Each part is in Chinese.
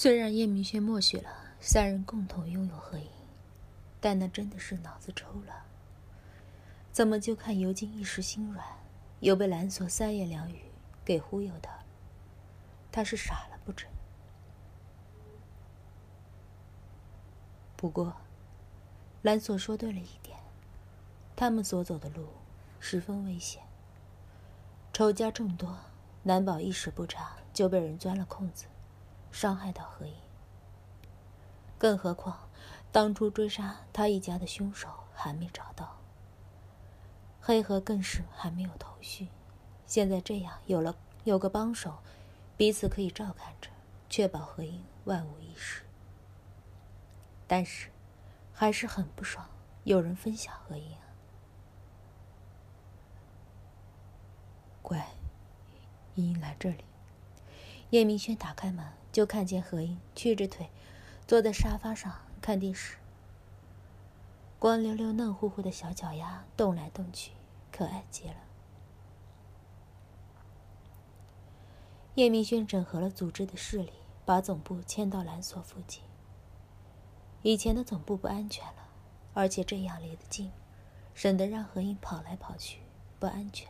虽然叶明轩默许了三人共同拥有合影，但那真的是脑子抽了。怎么就看尤金一时心软，又被蓝锁三言两语给忽悠的？他是傻了不成？不过，蓝锁说对了一点，他们所走的路十分危险，仇家众多，难保一时不察就被人钻了空子。伤害到何影，更何况当初追杀他一家的凶手还没找到，黑河更是还没有头绪。现在这样有了有个帮手，彼此可以照看着，确保何影万无一失。但是，还是很不爽，有人分享何影。乖，莹莹来这里。叶明轩打开门。就看见何英屈着腿，坐在沙发上看电视。光溜溜、嫩乎乎的小脚丫动来动去，可爱极了。叶明轩整合了组织的势力，把总部迁到蓝所附近。以前的总部不安全了，而且这样离得近，省得让何英跑来跑去，不安全。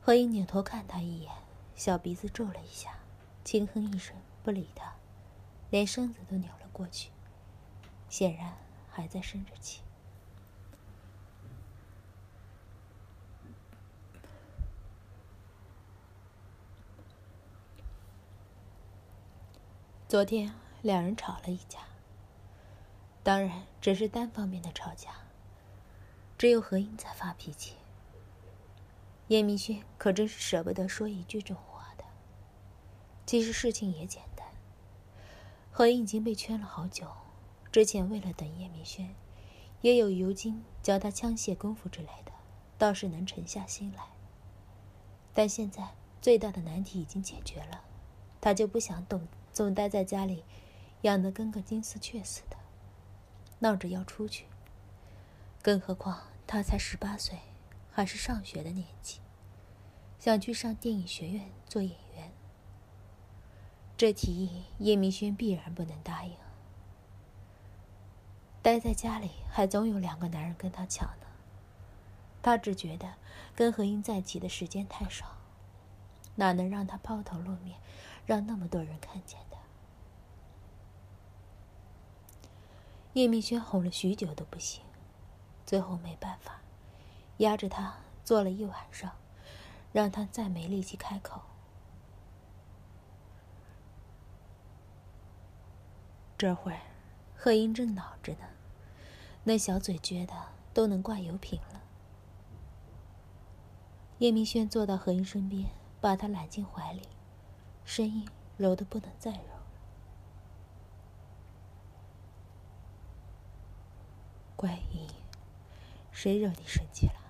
何英扭头看他一眼，小鼻子皱了一下。轻哼一声，不理他，连身子都扭了过去，显然还在生着气。昨天两人吵了一架，当然只是单方面的吵架，只有何英在发脾气。叶明轩可真是舍不得说一句重话的。其实事情也简单，何英已经被圈了好久。之前为了等叶明轩，也有尤金教他枪械功夫之类的，倒是能沉下心来。但现在最大的难题已经解决了，他就不想动总待在家里，养得跟个金丝雀似的，闹着要出去。更何况他才十八岁，还是上学的年纪，想去上电影学院做演员。这提议，叶明轩必然不能答应。待在家里，还总有两个男人跟他抢呢。他只觉得跟何英在一起的时间太少，哪能让他抛头露面，让那么多人看见他？叶明轩哄了许久都不行，最后没办法，压着他坐了一晚上，让他再没力气开口。这会儿，贺英正恼着呢，那小嘴撅的都能挂油瓶了。叶明轩坐到何英身边，把她揽进怀里，声音柔的不能再柔了。乖英，谁惹你生气了？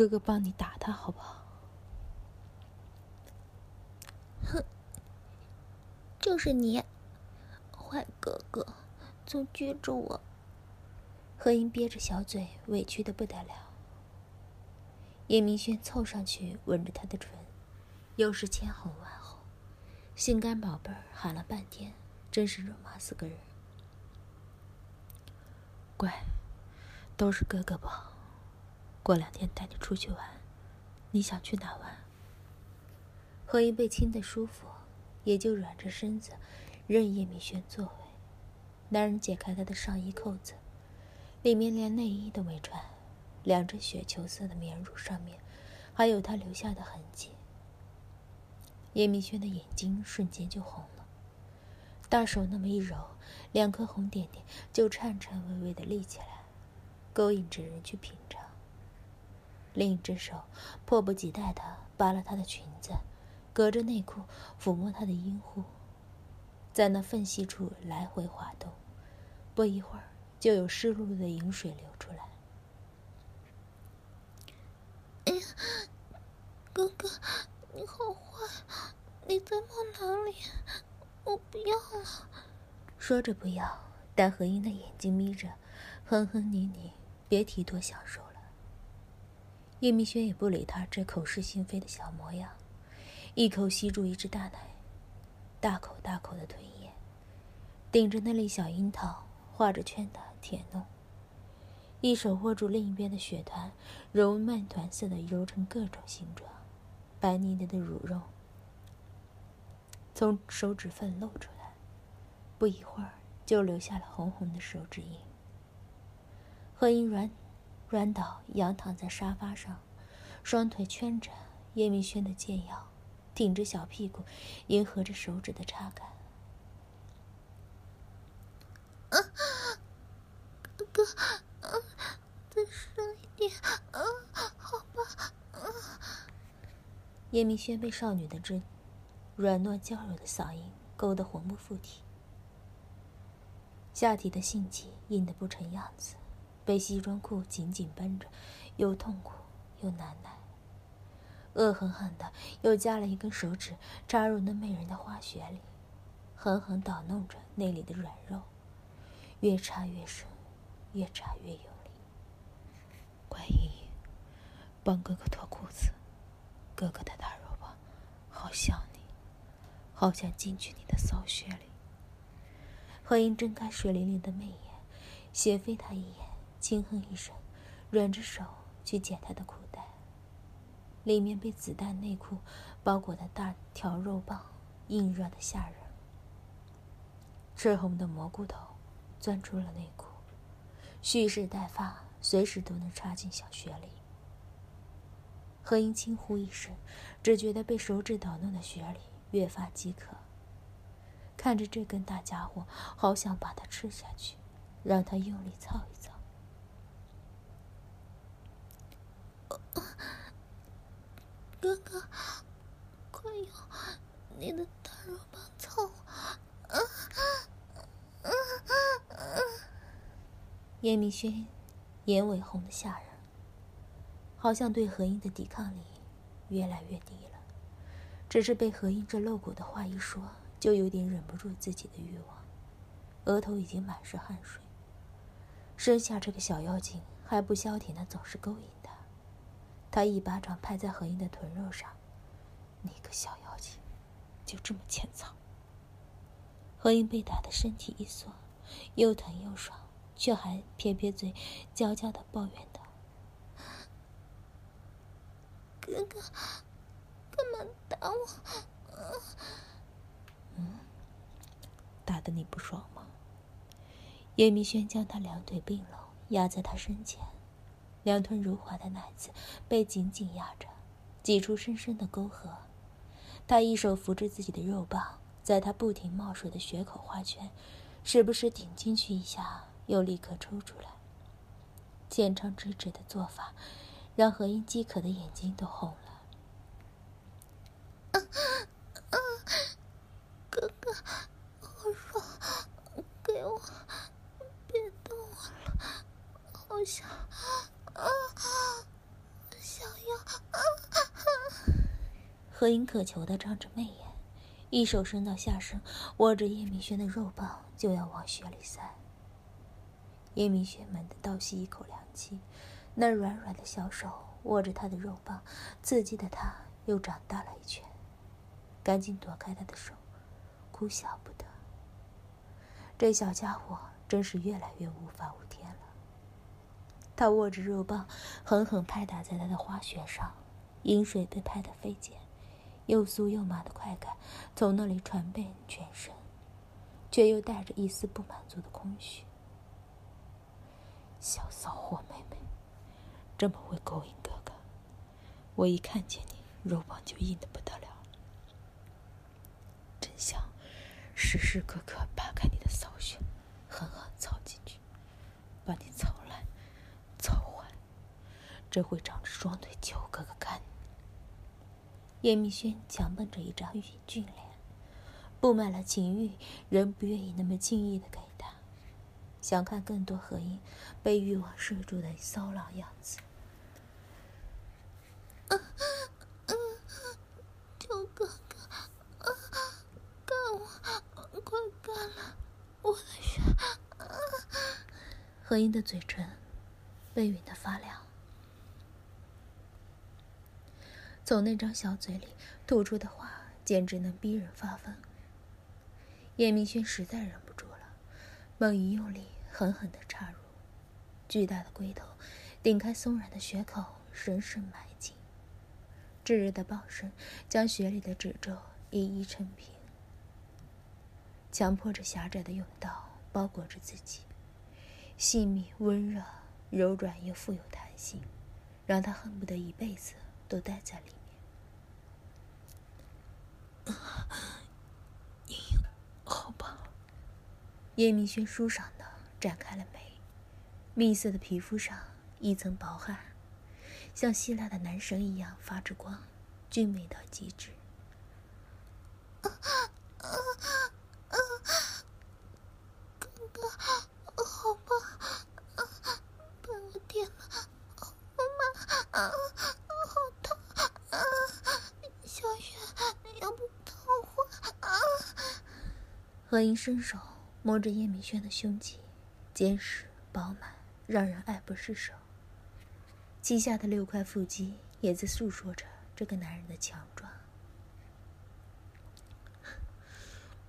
哥哥帮你打他好不好？哼就是你，坏哥哥，总撅着我。何英憋着小嘴，委屈的不得了。叶明轩凑上去吻着她的唇，又是千哄万哄，心肝宝贝儿喊了半天，真是肉麻死个人。乖，都是哥哥不好。过两天带你出去玩，你想去哪玩？何英被亲的舒服。也就软着身子，任叶明轩作为。男人解开他的上衣扣子，里面连内衣都没穿，两只雪球色的棉乳上面，还有他留下的痕迹。叶明轩的眼睛瞬间就红了，大手那么一揉，两颗红点点就颤颤巍巍的立起来，勾引着人去品尝。另一只手迫不及待地扒了她的裙子，隔着内裤抚摸她的阴户，在那缝隙处来回滑动。不一会儿，就有湿漉漉的饮水流出来。哎呀，哥哥，你好坏！你在摸哪里？我不要了。说着不要，但何英的眼睛眯着，哼哼呢呢，别提多享受了。叶明轩也不理他这口是心非的小模样，一口吸住一只大奶，大口大口的吞咽，顶着那粒小樱桃。画着圈的舔弄，一手握住另一边的血团，揉面团似的揉成各种形状，白腻腻的乳肉从手指缝露出来，不一会儿就留下了红红的手指印。何英软软倒，仰躺在沙发上，双腿圈着叶明轩的肩腰，挺着小屁股，迎合着手指的插感。啊，哥哥，嗯，再深一点，啊，好吧，啊。叶明轩被少女的这软糯娇柔的嗓音勾得魂不附体，下体的性器硬得不成样子，被西装裤紧紧绷着，又痛苦又难耐。恶狠狠的又加了一根手指插入那美人的花穴里，狠狠捣弄着那里的软肉。越插越深，越插越有力。关依依，帮哥哥脱裤子，哥哥的大肉棒好想你，好想进去你的骚穴里。何英睁开水灵灵的媚眼，斜飞他一眼，轻哼一声，软着手去解他的裤带。里面被子弹内裤包裹的大条肉棒，硬热的吓人，赤红的蘑菇头。钻出了内裤，蓄势待发，随时都能插进小穴里。何英轻呼一声，只觉得被手指捣弄的穴里越发饥渴。看着这根大家伙，好想把它吃下去，让他用力操一操。哥哥，快用你的大肉棒操！啊！叶明轩眼尾红的吓人，好像对何英的抵抗力越来越低了。只是被何英这露骨的话一说，就有点忍不住自己的欲望，额头已经满是汗水。生下这个小妖精还不消停的，总是勾引他。一巴掌拍在何英的臀肉上：“你个小妖精，就这么欠操！”何英被打的身体一缩，又疼又爽。却还撇撇嘴，娇娇的抱怨道：“哥哥，干嘛打我？嗯，打的你不爽吗？”叶明轩将他两腿并拢，压在他身前，两团如滑的奶子被紧紧压着，挤出深深的沟壑。他一手扶着自己的肉棒，在他不停冒水的血口画圈，时不时顶进去一下。又立刻抽出来，浅尝辄止的做法，让何英饥渴的眼睛都红了。哥哥，好爽，给我，别动我了，好想，啊，想要。何英渴求的张着媚眼，一手伸到下身，握着叶明轩的肉棒，就要往血里塞。叶明轩猛地倒吸一口凉气，那软软的小手握着他的肉棒，刺激的他又长大了一圈，赶紧躲开他的手，哭笑不得。这小家伙真是越来越无法无天了。他握着肉棒，狠狠拍打在他的花穴上，饮水被拍得飞溅，又酥又麻的快感从那里传遍全身，却又带着一丝不满足的空虚。小骚货妹妹，这么会勾引哥哥，我一看见你，肉棒就硬的不得了，真想时时刻刻扒开你的骚穴，狠狠操进去，把你操烂、操坏，这会长着。双腿求哥哥。叶明轩强绷着一张俊脸，布满了情欲，仍不愿意那么轻易的给他，想看更多何英被欲望摄住的骚扰样子。求哥哥，干我，快干了，我的血！何英的嘴唇被吮得发凉。从那张小嘴里吐出的话，简直能逼人发疯。叶明轩实在忍不住了，猛一用力，狠狠地插入，巨大的龟头顶开松软的血口，深深埋进。炙热的爆声将血里的褶皱一一撑平，强迫着狭窄的甬道包裹着自己，细密、温热、柔软又富有弹性，让他恨不得一辈子都待在里面。好吧。叶明轩舒爽的展开了眉，蜜色的皮肤上一层薄汗，像希腊的男神一样发着光，俊美到极致。哥哥，好吧，把我点了，妈，好痛，小雪，要不？何英伸手摸着叶明轩的胸肌，坚实饱满，让人爱不释手。膝下的六块腹肌也在诉说着这个男人的强壮。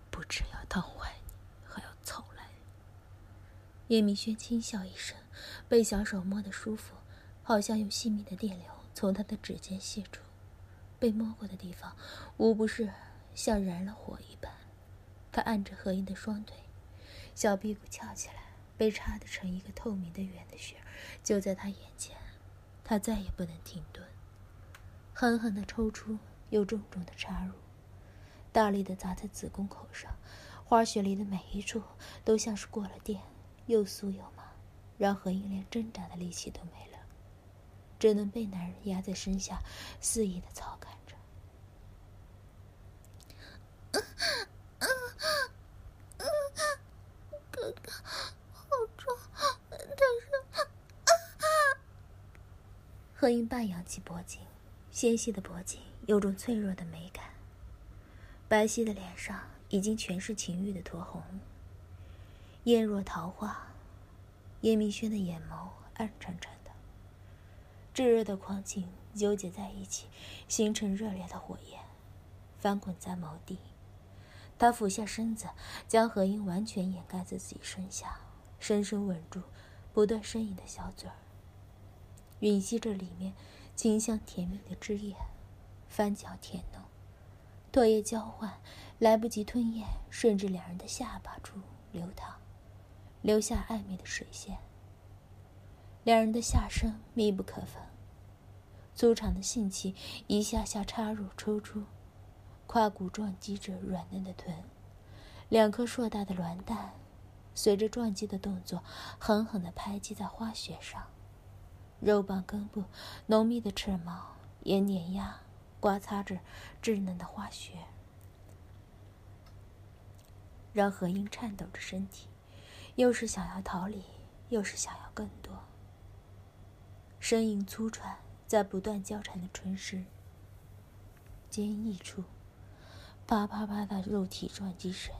不只要烫坏你，还要操烂你。叶明轩轻笑一声，被小手摸得舒服，好像有细密的电流从他的指尖泄出，被摸过的地方无不是像燃了火一般。他按着何英的双腿，小屁股翘起来，被插得成一个透明的圆的穴就在他眼前，他再也不能停顿，狠狠地抽出，又重重地插入，大力地砸在子宫口上，花穴里的每一处都像是过了电，又酥又麻，让何英连挣扎的力气都没了，只能被男人压在身下，肆意的操干着。哥哥，好重，但是……何英半扬起脖颈，纤细的脖颈有种脆弱的美感。白皙的脸上已经全是情欲的酡红，艳若桃花。叶明轩的眼眸暗沉沉的，炙热的狂情纠结在一起，形成热烈的火焰，翻滚在眸底。他俯下身子，将何英完全掩盖在自己身下，深深吻住不断呻吟的小嘴儿，吮吸着里面清香甜蜜的汁液，翻搅舔弄，唾液交换，来不及吞咽，顺着两人的下巴处流淌，留下暧昧的水线。两人的下身密不可分，粗长的性器一下下插入抽出。胯骨撞击着软嫩的臀，两颗硕大的卵蛋随着撞击的动作狠狠地拍击在花穴上，肉棒根部浓密的翅毛也碾压、刮擦着稚嫩的花穴，让何英颤抖着身体，又是想要逃离，又是想要更多。声音粗喘，在不断交缠的唇石坚毅处。啪啪啪的肉体撞击声，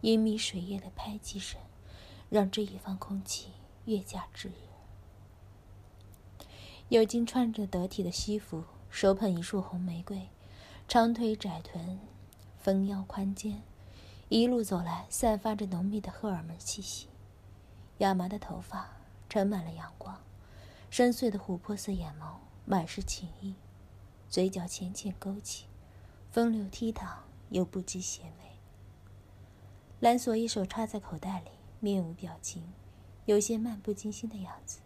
氤氲水液的拍击声，让这一方空气越加炙热。有金穿着得体的西服，手捧一束红玫瑰，长腿窄臀，丰腰宽肩，一路走来，散发着浓密的荷尔蒙气息。亚麻的头发盛满了阳光，深邃的琥珀色眼眸满是情意，嘴角浅浅勾起。风流倜傥又不羁邪魅。蓝锁一手插在口袋里，面无表情，有些漫不经心的样子。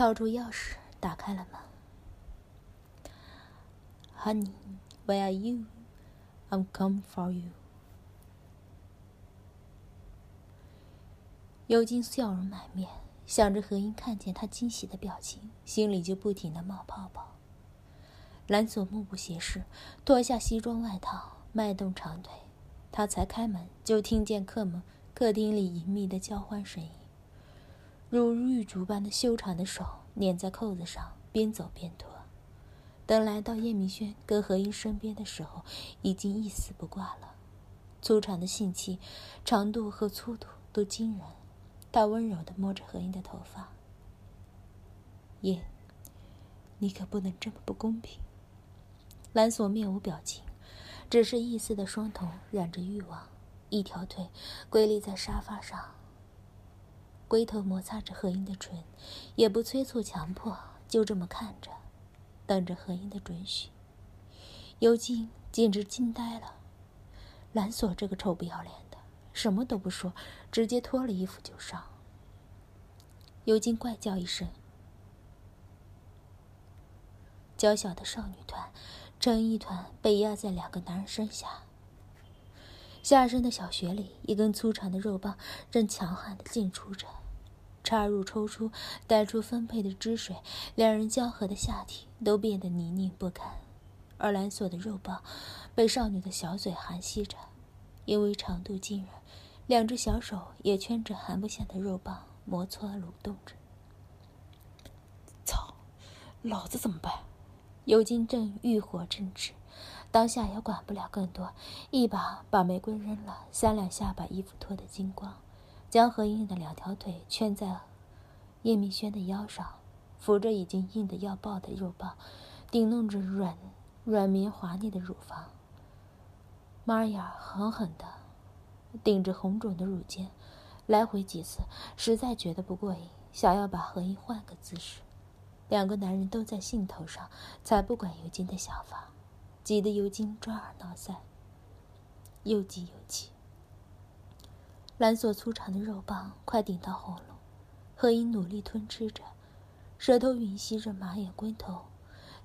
掏出钥匙，打开了门。Honey, where are you? I'm come for you. 尤金笑容满面，想着何英看见他惊喜的表情，心里就不停的冒泡泡。兰索目不斜视，脱下西装外套，迈动长腿。他才开门，就听见客门客厅里隐秘的交欢声音，如玉竹般的修长的手捻在扣子上，边走边脱。等来到叶明轩跟何英身边的时候，已经一丝不挂了。粗长的性器，长度和粗度都惊人。他温柔地摸着何英的头发。燕，你可不能这么不公平。蓝索面无表情，只是一丝的双瞳染着欲望，一条腿跪立在沙发上，龟头摩擦着何英的唇，也不催促强迫，就这么看着，等着何英的准许。尤金简直惊呆了，蓝索这个臭不要脸的，什么都不说，直接脱了衣服就上。尤金怪叫一声，娇小的少女团。成一团被压在两个男人身下，下身的小穴里，一根粗长的肉棒正强悍的进出着，插入、抽出，带出分配的汁水，两人交合的下体都变得泥泞不堪。而蓝锁的肉棒被少女的小嘴含吸着，因为长度惊人，两只小手也圈着含不下的肉棒，摩搓蠕动着。操，老子怎么办？尤金正欲火正炽，当下也管不了更多，一把把玫瑰扔了，三两下把衣服脱得精光，将何英的两条腿圈在叶明轩的腰上，扶着已经硬得要爆的肉棒，顶弄着软软绵滑腻的乳房。玛雅狠狠地顶着红肿的乳尖，来回几次，实在觉得不过瘾，想要把何英换个姿势。两个男人都在兴头上，才不管尤金的想法，急得尤金抓耳挠腮，又急又气。蓝索粗长的肉棒快顶到喉咙，何英努力吞吃着，舌头吮吸着马眼龟头，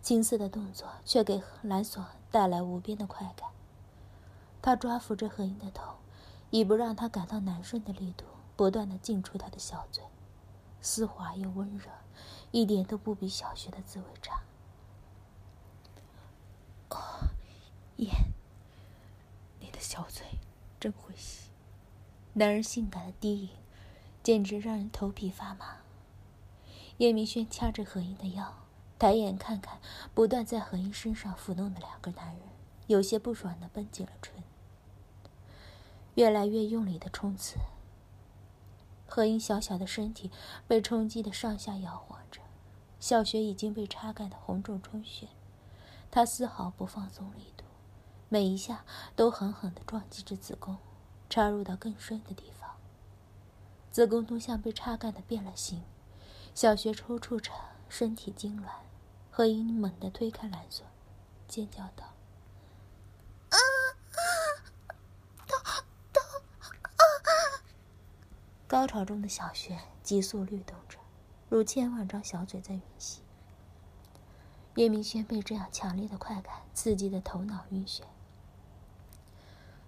青涩的动作却给蓝索带来无边的快感。他抓扶着何英的头，以不让他感到难受的力度，不断的进出他的小嘴，丝滑又温热。一点都不比小学的滋味差。哦，燕，你的小嘴真会吸。男人性感的低吟，简直让人头皮发麻。叶明轩掐着何英的腰，抬眼看看不断在何英身上抚弄的两个男人，有些不爽的绷紧了唇，越来越用力的冲刺。何英小小的身体被冲击的上下摇晃着。小穴已经被插干的红肿充血，他丝毫不放松力度，每一下都狠狠地撞击着子宫，插入到更深的地方。子宫都像被插干的变了形，小穴抽搐着，身体痉挛。何英猛地推开蓝锁，尖叫道：“啊啊，痛痛啊！”高潮中的小穴急速律动着。如千万张小嘴在吮吸，叶明轩被这样强烈的快感刺激的头脑晕眩，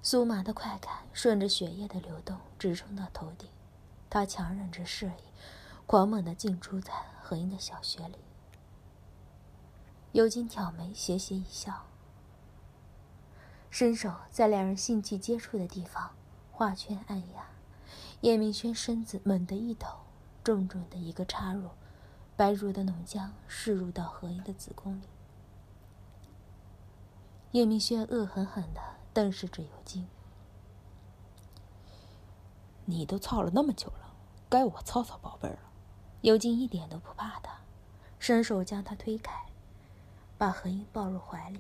酥麻的快感顺着血液的流动直冲到头顶，他强忍着射意，狂猛的进出在何英的小穴里。尤金挑眉斜斜一笑，伸手在两人性器接触的地方画圈按压，叶明轩身子猛地一抖。重重的一个插入，白如的浓浆渗入到何英的子宫里。叶明轩恶狠狠地瞪视着尤金：“你都操了那么久了，该我操操宝贝儿了。”尤金一点都不怕他，伸手将他推开，把何英抱入怀里。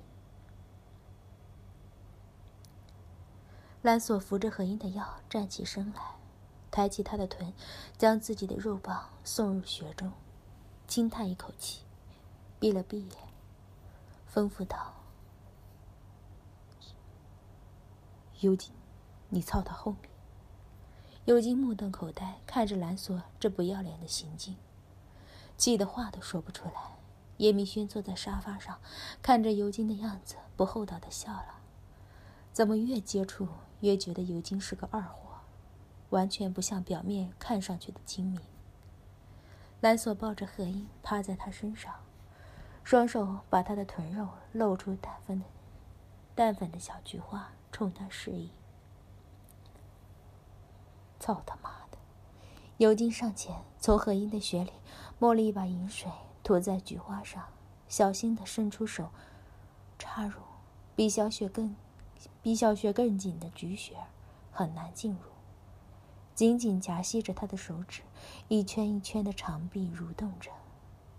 蓝索扶着何英的腰站起身来。抬起他的臀，将自己的肉棒送入穴中，轻叹一口气，闭了闭眼，吩咐道：“尤金，你操他后面。”尤金目瞪口呆，看着蓝索这不要脸的行径，气得话都说不出来。叶明轩坐在沙发上，看着尤金的样子，不厚道的笑了。怎么越接触越觉得尤金是个二货？完全不像表面看上去的精明。蓝索抱着何英趴在他身上，双手把他的臀肉露出淡粉的淡粉的小菊花，冲他示意。操他妈的！尤金上前，从何英的血里摸了一把银水，涂在菊花上，小心地伸出手，插入比小雪更比小雪更紧的菊穴，很难进入。紧紧夹吸着他的手指，一圈一圈的长臂蠕动着，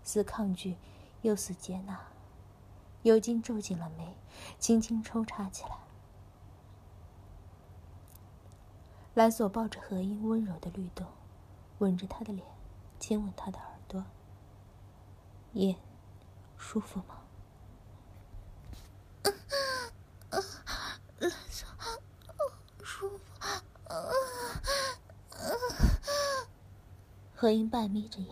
似抗拒，又似接纳。尤金皱紧了眉，轻轻抽插起来。蓝索抱着何英，温柔的律动，吻着她的脸，亲吻她的耳朵。叶，舒服吗？蓝索，舒服。何英半眯着眼，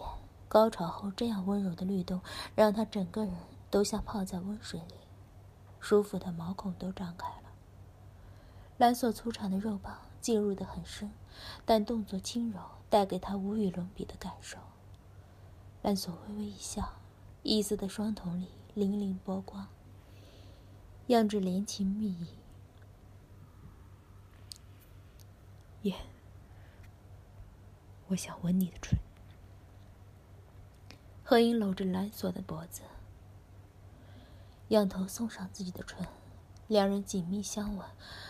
高潮后这样温柔的律动，让他整个人都像泡在温水里，舒服的毛孔都张开了。蓝索粗长的肉棒进入的很深，但动作轻柔，带给他无与伦比的感受。蓝索微微一笑，异色的双瞳里粼粼波光，样着怜情蜜意。叶，我想吻你的唇。何英搂着蓝索的脖子，仰头送上自己的唇，两人紧密相吻。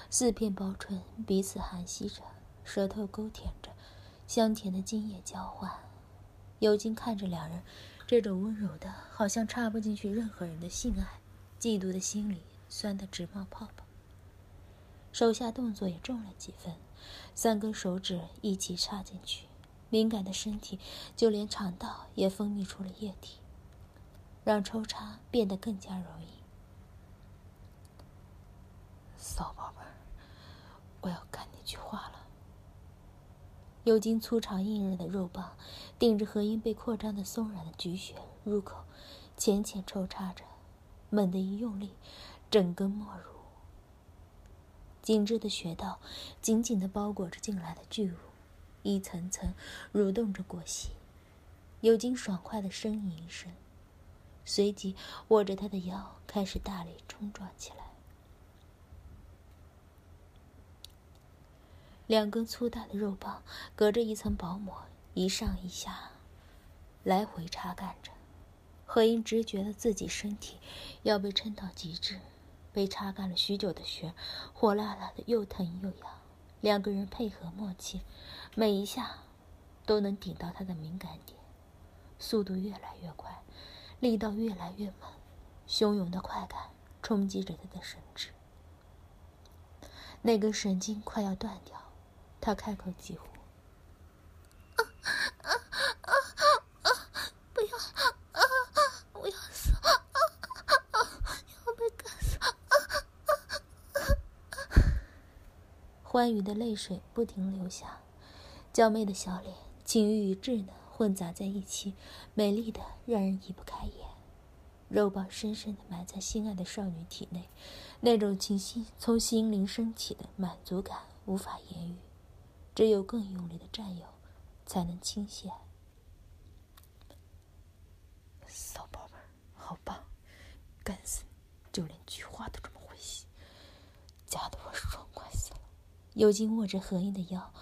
四片薄唇彼此含吸着，舌头勾舔着，香甜的精液交换。尤金看着两人这种温柔的，好像插不进去任何人的性爱，嫉妒的心里酸得直冒泡泡。手下动作也重了几分，三根手指一起插进去，敏感的身体就连肠道也分泌出了液体，让抽插变得更加容易。骚宝贝儿。我要干你菊花了。尤金粗长硬韧的肉棒顶着何英被扩张的松软的菊穴入口，浅浅抽插着，猛地一用力，整根没入。紧致的穴道紧紧地包裹着进来的巨物，一层层蠕动着过隙。尤金爽快的呻吟一声，随即握着他的腰开始大力冲撞起来。两根粗大的肉棒隔着一层薄膜，一上一下，来回插干着。何英直觉得自己身体要被撑到极致，被插干了许久的穴，火辣辣的，又疼又痒。两个人配合默契，每一下都能顶到他的敏感点，速度越来越快，力道越来越猛，汹涌的快感冲击着他的神智，那根神经快要断掉。他开口几乎：“！不要啊！我要死！啊啊！要被干死！”欢愉的泪水不停流下，娇媚的小脸，情欲与稚嫩混杂在一起，美丽的让人移不开眼。肉棒深深的埋在心爱的少女体内，那种情心从心灵升起的满足感无法言语。只有更用力的占有，才能倾泻。骚宝贝儿，好棒，干死你！就连菊花都这么会吸，夹得我爽快死了。尤金握着何英的腰，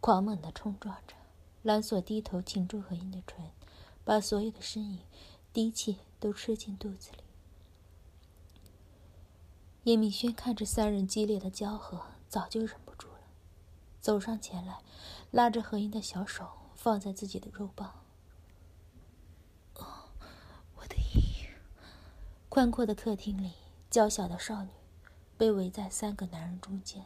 狂猛地冲撞着。蓝索低头擒住何英的唇，把所有的呻吟、低气都吃进肚子里。叶明轩看着三人激烈的交合，早就忍不住了。走上前来，拉着何英的小手放在自己的肉棒。哦，我的姨。宽阔的客厅里，娇小的少女被围在三个男人中间，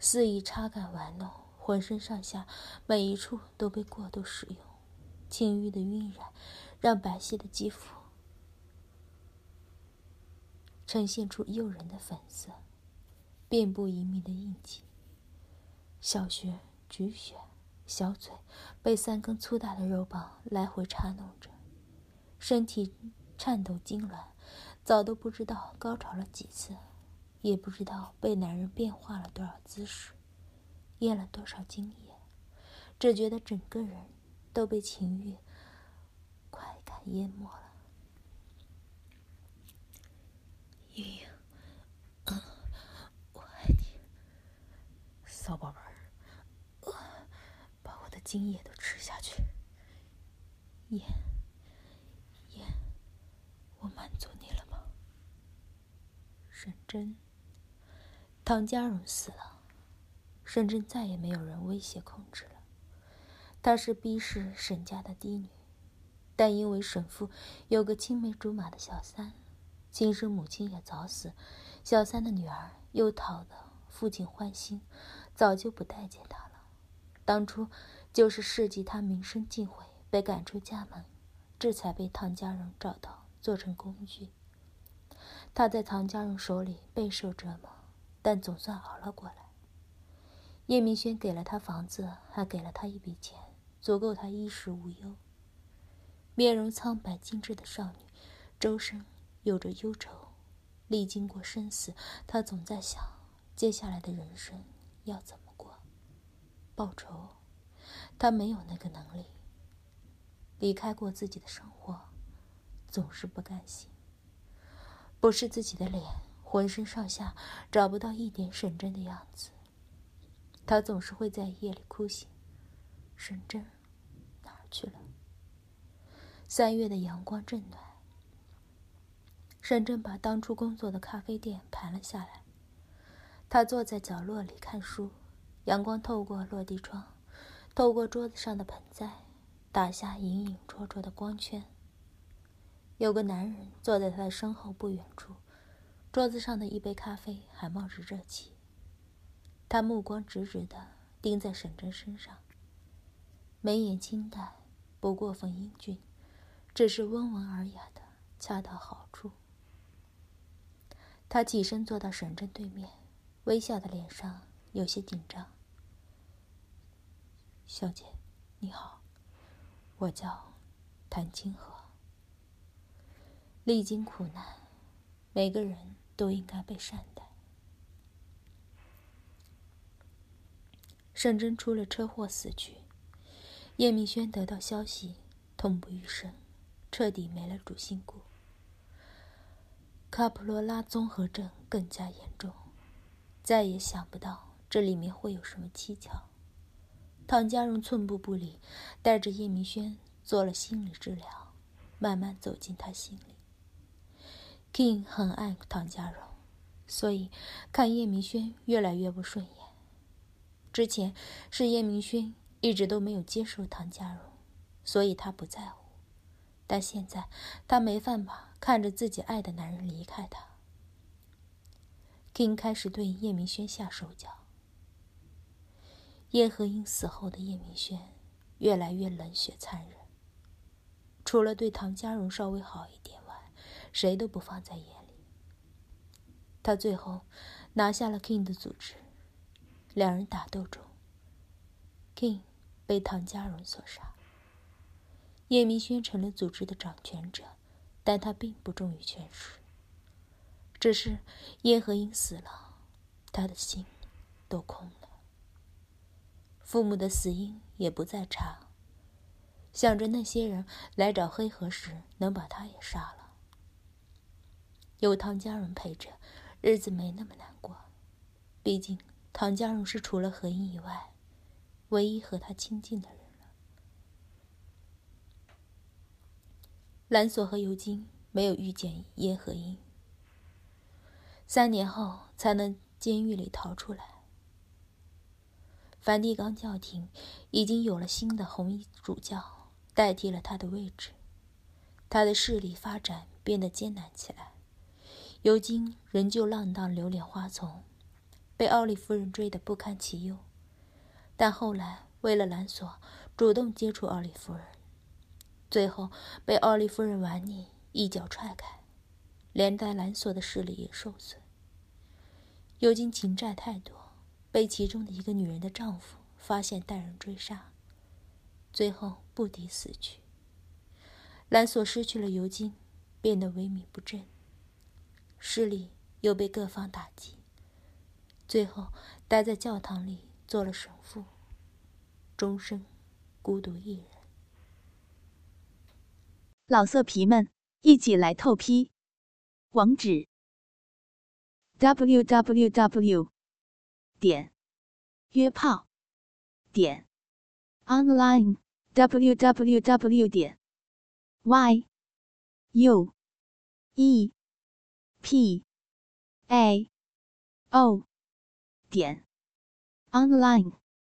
肆意插干玩弄，浑身上下每一处都被过度使用，情欲的晕染让白皙的肌肤呈现出诱人的粉色，遍布隐秘的印记。小穴、菊穴、小嘴，被三根粗大的肉棒来回插弄着，身体颤抖痉挛，早都不知道高潮了几次，也不知道被男人变化了多少姿势，咽了多少精液。只觉得整个人都被情欲快感淹没了。莹莹，我爱你，骚宝贝儿，把我的精液都吃下去。烟，烟，我满足你了吗？沈真，唐家荣死了，深圳再也没有人威胁控制了。她是逼氏沈家的嫡女，但因为沈父有个青梅竹马的小三，亲生母亲也早死，小三的女儿又讨得父亲欢心，早就不待见他了。当初就是事迹他名声尽毁。被赶出家门，这才被唐家荣找到，做成工具。他在唐家荣手里备受折磨，但总算熬了过来。叶明轩给了他房子，还给了他一笔钱，足够他衣食无忧。面容苍白精致的少女，周身有着忧愁。历经过生死，她总在想，接下来的人生要怎么过？报仇，她没有那个能力。离开过自己的生活，总是不甘心。不是自己的脸，浑身上下找不到一点沈真的样子。他总是会在夜里哭醒，沈真哪儿去了？三月的阳光正暖，沈真把当初工作的咖啡店盘了下来。他坐在角落里看书，阳光透过落地窗，透过桌子上的盆栽。打下隐隐绰绰的光圈。有个男人坐在他的身后不远处，桌子上的一杯咖啡还冒着热气。他目光直直的盯在沈真身上，眉眼清淡，不过分英俊，只是温文尔雅的恰到好处。他起身坐到沈真对面，微笑的脸上有些紧张。小姐，你好。我叫谭清河。历经苦难，每个人都应该被善待。沈真出了车祸死去，叶明轩得到消息，痛不欲生，彻底没了主心骨。卡普罗拉综合症更加严重，再也想不到这里面会有什么蹊跷。唐家荣寸步不离，带着叶明轩做了心理治疗，慢慢走进他心里。King 很爱唐家荣，所以看叶明轩越来越不顺眼。之前是叶明轩一直都没有接受唐家荣，所以他不在乎。但现在他没办法看着自己爱的男人离开他。King 开始对叶明轩下手脚。叶和英死后的叶明轩，越来越冷血残忍。除了对唐家荣稍微好一点，谁都不放在眼里。他最后拿下了 King 的组织，两人打斗中，King 被唐家荣所杀。叶明轩成了组织的掌权者，但他并不重于权势。只是叶和英死了，他的心都空了。父母的死因也不再查，想着那些人来找黑河时能把他也杀了。有唐家人陪着，日子没那么难过。毕竟唐家人是除了何英以外，唯一和他亲近的人了。蓝索和尤金没有遇见叶和英，三年后才能监狱里逃出来。梵蒂冈教廷已经有了新的红衣主教，代替了他的位置，他的势力发展变得艰难起来。尤金仍旧浪荡流连花丛，被奥利夫人追得不堪其忧。但后来为了兰索，主动接触奥利夫人，最后被奥利夫人玩腻，一脚踹开，连带兰索的势力也受损。尤金情债太多。被其中的一个女人的丈夫发现，带人追杀，最后不敌死去。兰索失去了尤金，变得萎靡不振，势力又被各方打击，最后待在教堂里做了神父。终生孤独一人。老色皮们，一起来透批！网址：w w w 点约炮点 online w w w 点 y u e p a o 点 online。